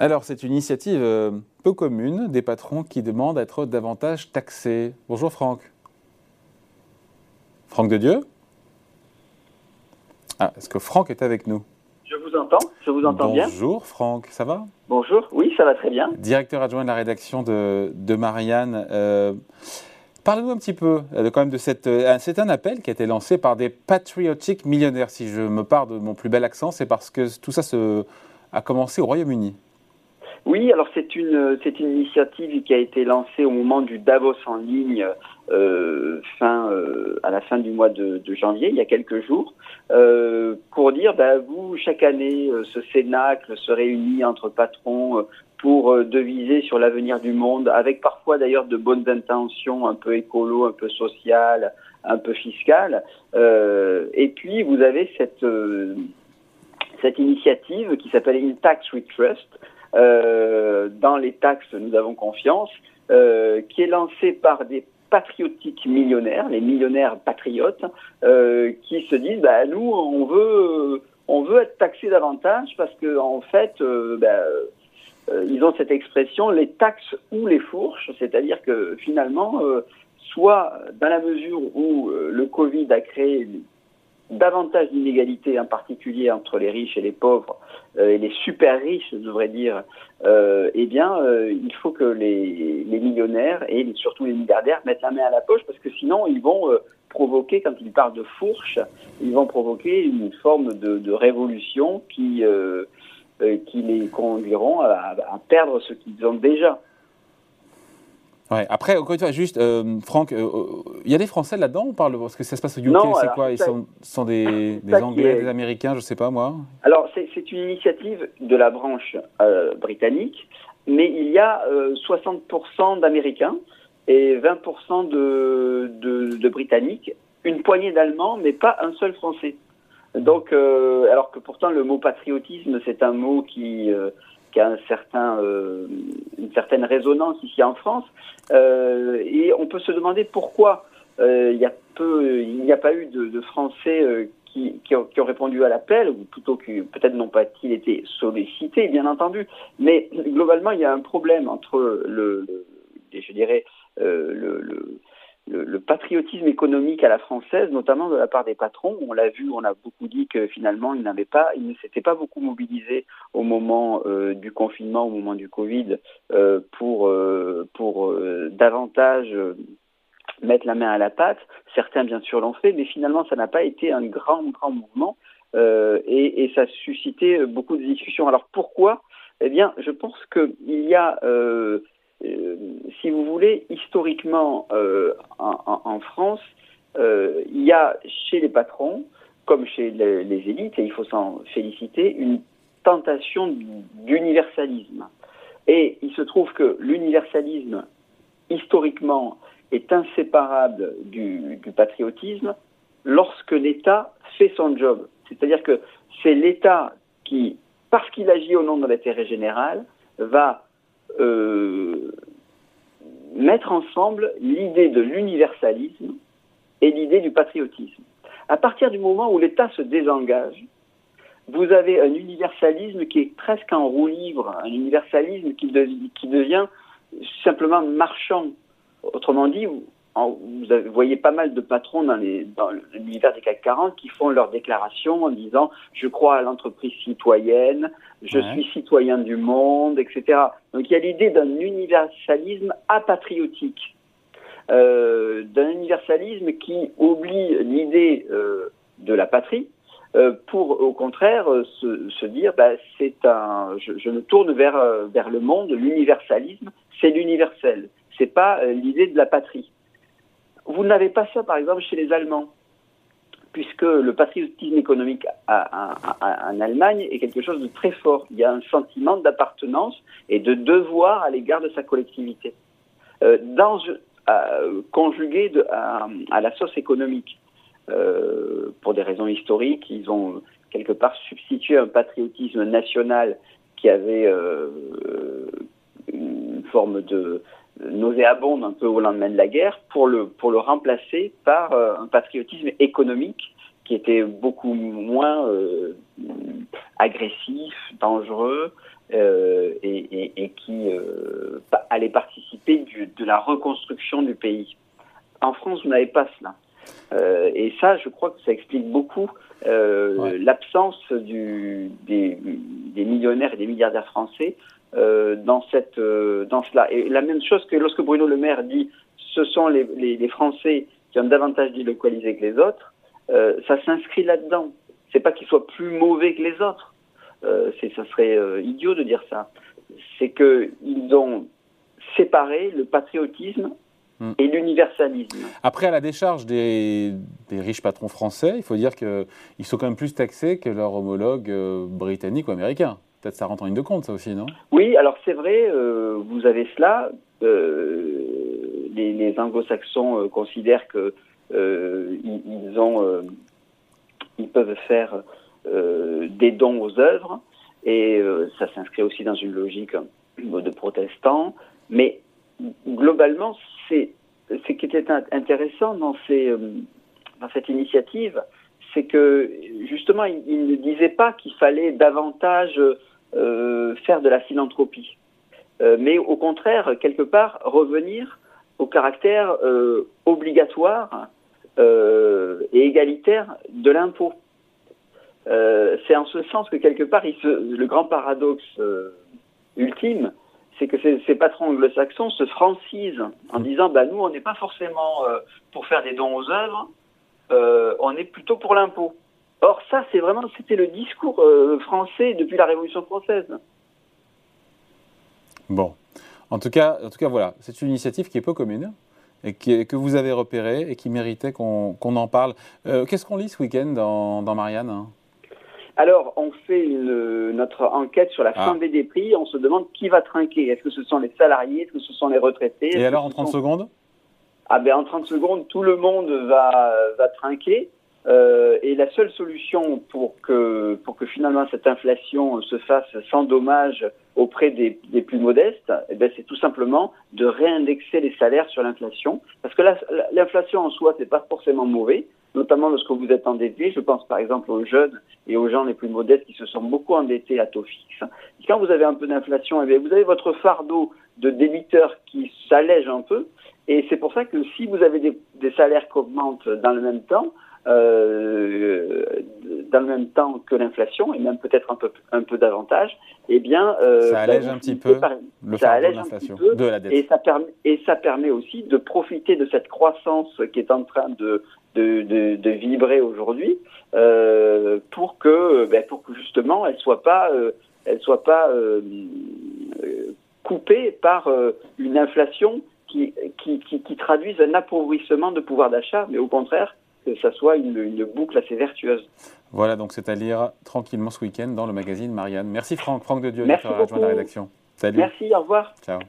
Alors, c'est une initiative euh, peu commune des patrons qui demandent à être davantage taxés. Bonjour Franck. Franck de Dieu? Ah, Est-ce que Franck est avec nous? Je vous entends, je vous entends bien. Bonjour Franck, ça va? Bonjour, oui, ça va très bien. Directeur adjoint de la rédaction de, Marianne. Euh, Parlez-nous un petit peu euh, quand même de cette. c'est un appel qui a été lancé par des patriotiques millionnaires. Si je me pars de mon plus bel accent, c'est parce que tout ça se, a commencé au Royaume-Uni. Oui, alors c'est une c'est une initiative qui a été lancée au moment du Davos en ligne euh, fin euh, à la fin du mois de, janvier, il y a quelques jours, euh, pour dire bah, vous chaque année ce cénacle se réunit entre patrons pour deviser sur l'avenir du monde, avec parfois d'ailleurs de bonnes intentions, un peu écolo, un peu social, un peu fiscal. et puis vous avez cette cette initiative qui s'appelle In Tax We Trust, euh, dans les taxes, nous avons confiance, euh, qui est lancé par des patriotiques millionnaires, les millionnaires patriotes, euh, qui se disent bah, nous, on veut, on veut être taxés davantage parce que en fait, bah, ils ont cette expression les taxes ou les fourches, c'est-à-dire que finalement, soit dans la mesure où le Covid a créé davantage d'inégalités, en particulier entre les riches et les pauvres, euh, et les super riches, je devrais dire, euh, eh bien, euh, il faut que les, les, millionnaires et surtout les milliardaires mettent la main à la poche, parce que sinon, ils vont provoquer, quand ils parlent de fourche, ils vont provoquer une forme de, de révolution qui, qui les conduiront à, à perdre ce qu'ils ont déjà. Ouais. Après, encore une fois, juste, euh, Franck, il euh, euh, y a des Français là-dedans On parle parce que ça se passe au UK, c'est quoi? Ils sont, sont des, des Anglais, des Américains, je sais pas moi. Alors, c'est une initiative de la branche britannique, mais il y a 60% d'Américains et 20% de, de, de, Britanniques, une poignée d'Allemands, mais pas un seul Français. Donc, alors que pourtant le mot patriotisme, c'est un mot qui qui a certain, euh, une certaine résonance ici en France. Euh, et on peut se demander pourquoi euh, il y a peu, il n'y a pas eu de, Français qui, qui, ont, répondu à l'appel, ou plutôt que peut-être n'ont pas ils été sollicités, bien entendu. Mais globalement, il y a un problème entre le, je dirais, le le, patriotisme économique à la française, notamment de la part des patrons. On l'a vu, on a beaucoup dit que finalement, ils n'avaient pas, ils ne s'étaient pas beaucoup mobilisés au moment euh, du confinement, au moment du Covid, euh, pour euh, pour davantage mettre la main à la pâte. Certains, bien sûr, l'ont fait, mais finalement, ça n'a pas été un grand, grand mouvement et, ça a suscité beaucoup de discussions. Alors pourquoi? Eh bien, je pense qu'il y a si vous voulez, historiquement euh, en, France, euh, il y a chez les patrons, comme chez les, élites, et il faut s'en féliciter, une tentation d'universalisme. Et il se trouve que l'universalisme, historiquement, est inséparable du, patriotisme lorsque l'État fait son job. C'est-à-dire que c'est l'État qui, parce qu'il agit au nom de l'intérêt général, va euh, mettre ensemble l'idée de l'universalisme et l'idée du patriotisme. À partir du moment où l'État se désengage, vous avez un universalisme qui est presque en roue libre, un universalisme qui, qui devient simplement marchand. Autrement dit, vous voyez pas mal de patrons dans, l'univers des CAC 40 qui font leur déclaration en disant je crois à l'entreprise citoyenne, je suis citoyen du monde, etc. Donc il y a l'idée d'un universalisme apatriotique, euh, d'un universalisme qui oublie l'idée euh, de la patrie euh, pour au contraire se, se dire bah, c'est un je, je, me tourne vers vers le monde, l'universalisme, c'est l'universel, c'est pas l'idée de la patrie. Vous n'avez pas ça, par exemple, chez les Allemands, puisque le patriotisme économique en Allemagne est quelque chose de très fort. Il y a un sentiment d'appartenance et de devoir à l'égard de sa collectivité, euh, dans, euh, conjugué à, la sauce économique. Euh, pour des raisons historiques, ils ont quelque part substitué un patriotisme national qui avait une forme de nauséabonde un peu au lendemain de la guerre pour le, pour le remplacer par euh, un patriotisme économique qui était beaucoup moins euh, agressif, dangereux, et, qui allait participer de la reconstruction du pays. En France, vous n'avez pas cela. et ça, je crois que ça explique beaucoup l'absence des, des, millionnaires et des milliardaires français dans, cette, dans cela. Et la même chose que lorsque Bruno Le Maire dit ce sont les, les, Français qui ont davantage délocalisé que les autres, euh, ça s'inscrit là-dedans. C'est pas qu'ils soient plus mauvais que les autres. Euh, ça serait euh, idiot de dire ça. C'est qu'ils ont séparé le patriotisme hmm. et l'universalisme. Après, à la décharge des, des, riches patrons français, il faut dire qu'ils sont quand même plus taxés que leurs homologues britanniques ou américains. Peut-être ça rentre en ligne de compte, ça aussi, non? Oui, alors c'est vrai, vous avez cela les, anglo-saxons euh, considèrent que euh, ils, ont, euh, ils peuvent faire des dons aux œuvres et ça s'inscrit aussi dans une logique de protestants. Mais globalement, c'est ce qui était intéressant dans, cette initiative, c'est que justement, il, ne disait pas qu'il fallait davantage faire de la philanthropie, mais au contraire, quelque part, revenir au caractère euh, obligatoire euh, et égalitaire de l'impôt. Euh, c'est en ce sens que quelque part, il se, le grand paradoxe ultime, c'est que ces, patrons anglo-saxons se francisent en disant bah, nous, on n'est pas forcément pour faire des dons aux œuvres, on est plutôt pour l'impôt. Or, ça, c'est vraiment, c'était le discours français depuis la Révolution française. Bon. En tout cas, en tout cas voilà, c'est une initiative qui est peu commune et que vous avez repérée et qui méritait qu'on en parle. Euh, qu'est-ce qu'on lit ce week-end dans, Marianne alors, on fait notre enquête sur la ah. fin des prix. On se demande qui va trinquer. Est-ce que ce sont les salariés? Est-ce que ce sont les retraités? Et alors, en 30 secondes? Ah ben, en 30 secondes, tout le monde va, va trinquer. Euh, et la seule solution pour que, pour que finalement cette inflation se fasse sans dommage auprès des, plus modestes, eh ben, c'est tout simplement de réindexer les salaires sur l'inflation. Parce que l'inflation en soi, c'est pas forcément mauvais, notamment lorsque vous êtes endetté. Je pense par exemple aux jeunes et aux gens les plus modestes qui se sont beaucoup endettés à taux fixe. quand vous avez un peu d'inflation, eh vous avez votre fardeau de débiteur qui s'allège un peu. Et c'est pour ça que si vous avez des salaires qui augmentent dans le même temps, euh, dans le même temps que l'inflation, et même peut-être un peu, un peu davantage, eh bien, euh, ça allège un petit peu le ça allège de l'inflation, de la dette. Et ça, permet, et ça permet aussi de profiter de cette croissance qui est en train de, de, de, de vibrer aujourd'hui, euh, pour que, ben, pour que justement, elle soit pas, elle soit pas coupée par une inflation qui, qui, qui, qui traduise un appauvrissement de pouvoir d'achat, mais au contraire que ça soit une, boucle assez vertueuse. Voilà, donc c'est à lire tranquillement ce week-end dans le magazine Marianne. Merci Franck, Franck de Dieu d'être rejoint la rédaction. Salut. Merci, au revoir. Ciao.